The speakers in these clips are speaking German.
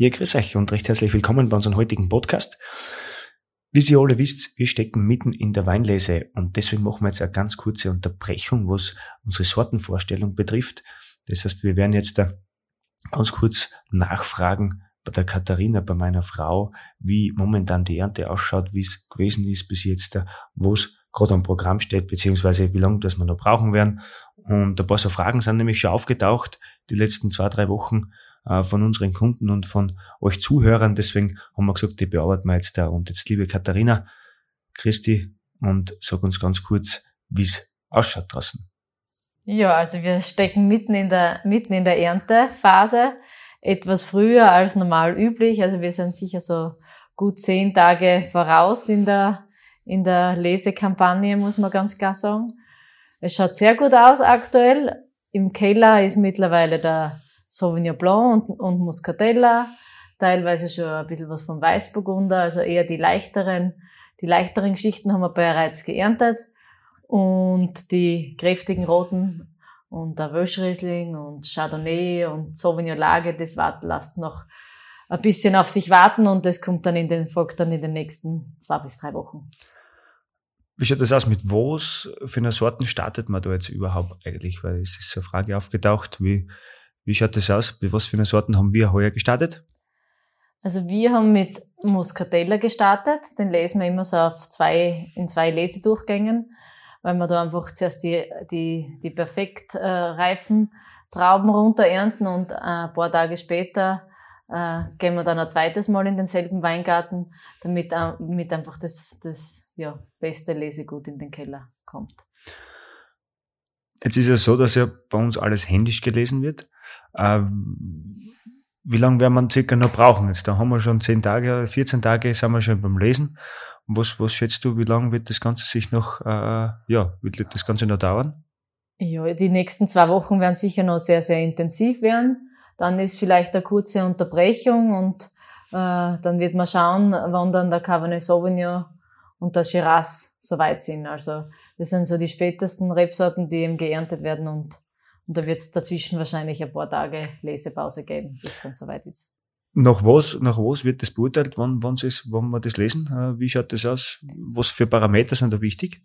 Ja, grüß euch und recht herzlich willkommen bei unserem heutigen Podcast. Wie Sie alle wisst, wir stecken mitten in der Weinlese und deswegen machen wir jetzt eine ganz kurze Unterbrechung, was unsere Sortenvorstellung betrifft. Das heißt, wir werden jetzt ganz kurz nachfragen bei der Katharina, bei meiner Frau, wie momentan die Ernte ausschaut, wie es gewesen ist bis jetzt, wo es gerade am Programm steht, beziehungsweise wie lange das wir noch brauchen werden. Und ein paar so Fragen sind nämlich schon aufgetaucht die letzten zwei, drei Wochen äh, von unseren Kunden und von euch Zuhörern. Deswegen haben wir gesagt, die bearbeiten wir jetzt da. Und jetzt, liebe Katharina, Christi, und sag uns ganz kurz, wie es ausschaut draußen. Ja, also wir stecken mitten in der, mitten in der Erntephase, etwas früher als normal üblich. Also wir sind sicher so gut zehn Tage voraus in der, in der Lesekampagne, muss man ganz klar sagen. Es schaut sehr gut aus aktuell. Im Keller ist mittlerweile der Sauvignon Blanc und, und Muscatella, teilweise schon ein bisschen was vom Weißburgunder, also eher die leichteren, die leichteren Geschichten haben wir bereits geerntet und die kräftigen roten und der Wöschriesling und Chardonnay und Sauvignon Lage, das warten lasst noch ein bisschen auf sich warten und das kommt dann in den, folgt dann in den nächsten zwei bis drei Wochen. Wie schaut das aus? Mit was für eine Sorten startet man da jetzt überhaupt eigentlich? Weil es ist so eine Frage aufgetaucht, wie, wie schaut das aus? Mit was für eine Sorten haben wir heuer gestartet? Also wir haben mit Muscatella gestartet. Den lesen wir immer so auf zwei, in zwei Lesedurchgängen, weil wir da einfach zuerst die, die, die perfekt äh, reifen Trauben runter ernten und äh, ein paar Tage später äh, gehen wir dann ein zweites Mal in denselben Weingarten, damit, äh, damit einfach das, das ja, beste Lesegut in den Keller kommt. Jetzt ist es so, dass ja bei uns alles händisch gelesen wird. Äh, wie lange werden wir circa noch brauchen? Jetzt, da haben wir schon 10 Tage, 14 Tage sind wir schon beim Lesen. Was, was schätzt du, wie lange wird das Ganze sich noch, äh, ja, wird das Ganze noch dauern? Ja, die nächsten zwei Wochen werden sicher noch sehr, sehr intensiv werden. Dann ist vielleicht eine kurze Unterbrechung und äh, dann wird man schauen, wann dann der Cabernet Sauvignon und der Shiraz soweit sind. Also das sind so die spätesten Rebsorten, die eben geerntet werden und, und da wird es dazwischen wahrscheinlich ein paar Tage Lesepause geben, bis dann soweit ist. Nach was, nach was wird das beurteilt, wann, wann, ist, wann wir das lesen? Äh, wie schaut das aus? Was für Parameter sind da wichtig?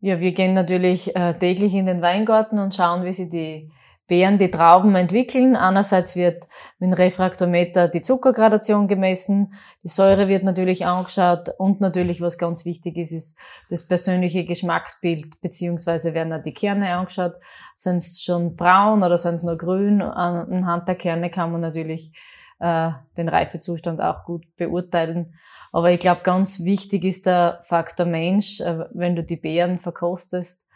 Ja, wir gehen natürlich äh, täglich in den Weingarten und schauen, wie sich die Beeren die Trauben entwickeln. Einerseits wird mit dem Refraktometer die Zuckergradation gemessen, die Säure wird natürlich angeschaut und natürlich, was ganz wichtig ist, ist das persönliche Geschmacksbild, beziehungsweise werden auch die Kerne angeschaut. Sind es schon braun oder sind es nur grün? Anhand der Kerne kann man natürlich äh, den Reifezustand auch gut beurteilen. Aber ich glaube, ganz wichtig ist der Faktor Mensch, äh, wenn du die Beeren verkostest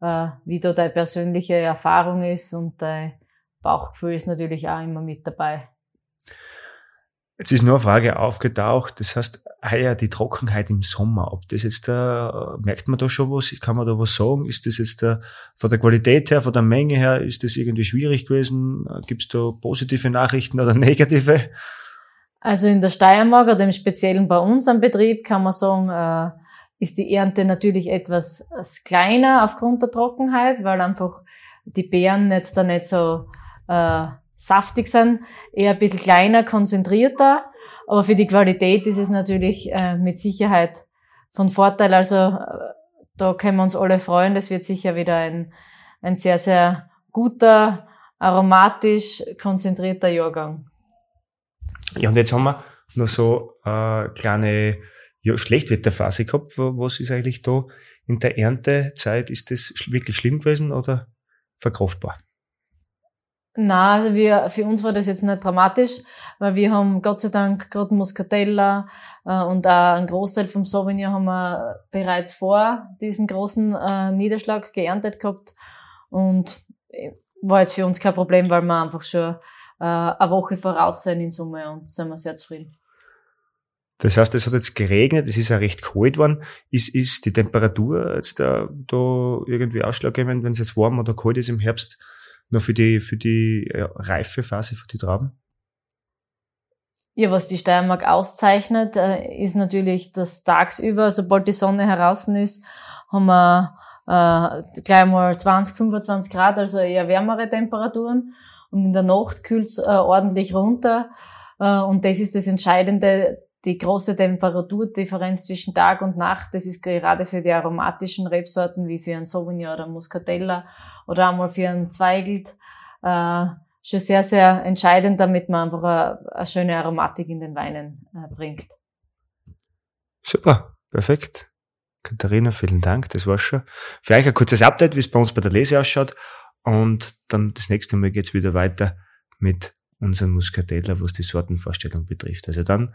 äh, wie da deine persönliche Erfahrung ist und dein Bauchgefühl ist natürlich auch immer mit dabei. Jetzt ist nur eine Frage aufgetaucht, das heißt, heuer die Trockenheit im Sommer, ob das jetzt da, merkt man da schon was, kann man da was sagen? Ist das jetzt da, von der Qualität her, von der Menge her, ist das irgendwie schwierig gewesen? Gibt es da positive Nachrichten oder negative? Also in der Steiermark oder im Speziellen bei uns am Betrieb kann man sagen, äh, ist die Ernte natürlich etwas kleiner aufgrund der Trockenheit, weil einfach die Beeren jetzt da nicht so äh, saftig sind, eher ein bisschen kleiner, konzentrierter. Aber für die Qualität ist es natürlich äh, mit Sicherheit von Vorteil. Also äh, da können wir uns alle freuen. Das wird sicher wieder ein, ein sehr, sehr guter, aromatisch konzentrierter Jahrgang. Ja, und jetzt haben wir noch so äh, kleine ja, Schlechtwetterphase gehabt. Was ist eigentlich da in der Erntezeit? Ist das wirklich schlimm gewesen oder verkraftbar? Na, also wir, für uns war das jetzt nicht dramatisch, weil wir haben Gott sei Dank gerade Muscatella äh, und auch einen Großteil vom Sauvignon haben wir bereits vor diesem großen äh, Niederschlag geerntet gehabt und äh, war jetzt für uns kein Problem, weil wir einfach schon äh, eine Woche voraus sein in Summe und sind wir sehr zufrieden. Das heißt, es hat jetzt geregnet, es ist ja recht kalt geworden. Ist, ist die Temperatur jetzt da, da irgendwie ausschlaggebend, wenn es jetzt warm oder kalt ist im Herbst, noch für die, für die ja, Reifephase für die Trauben? Ja, was die Steiermark auszeichnet, äh, ist natürlich, dass tagsüber, sobald die Sonne heraus ist, haben wir äh, gleich mal 20, 25 Grad, also eher wärmere Temperaturen. Und in der Nacht kühlt es äh, ordentlich runter. Äh, und das ist das Entscheidende, die große Temperaturdifferenz zwischen Tag und Nacht, das ist gerade für die aromatischen Rebsorten wie für einen Sauvignon oder Muscatella oder einmal für einen Zweigelt äh, schon sehr, sehr entscheidend, damit man einfach eine, eine schöne Aromatik in den Weinen äh, bringt. Super, perfekt. Katharina, vielen Dank, das war's schon. Euch ein kurzes Update, wie es bei uns bei der Lese ausschaut. Und dann das nächste Mal geht's wieder weiter mit unserem Muscatella, was die Sortenvorstellung betrifft. Also dann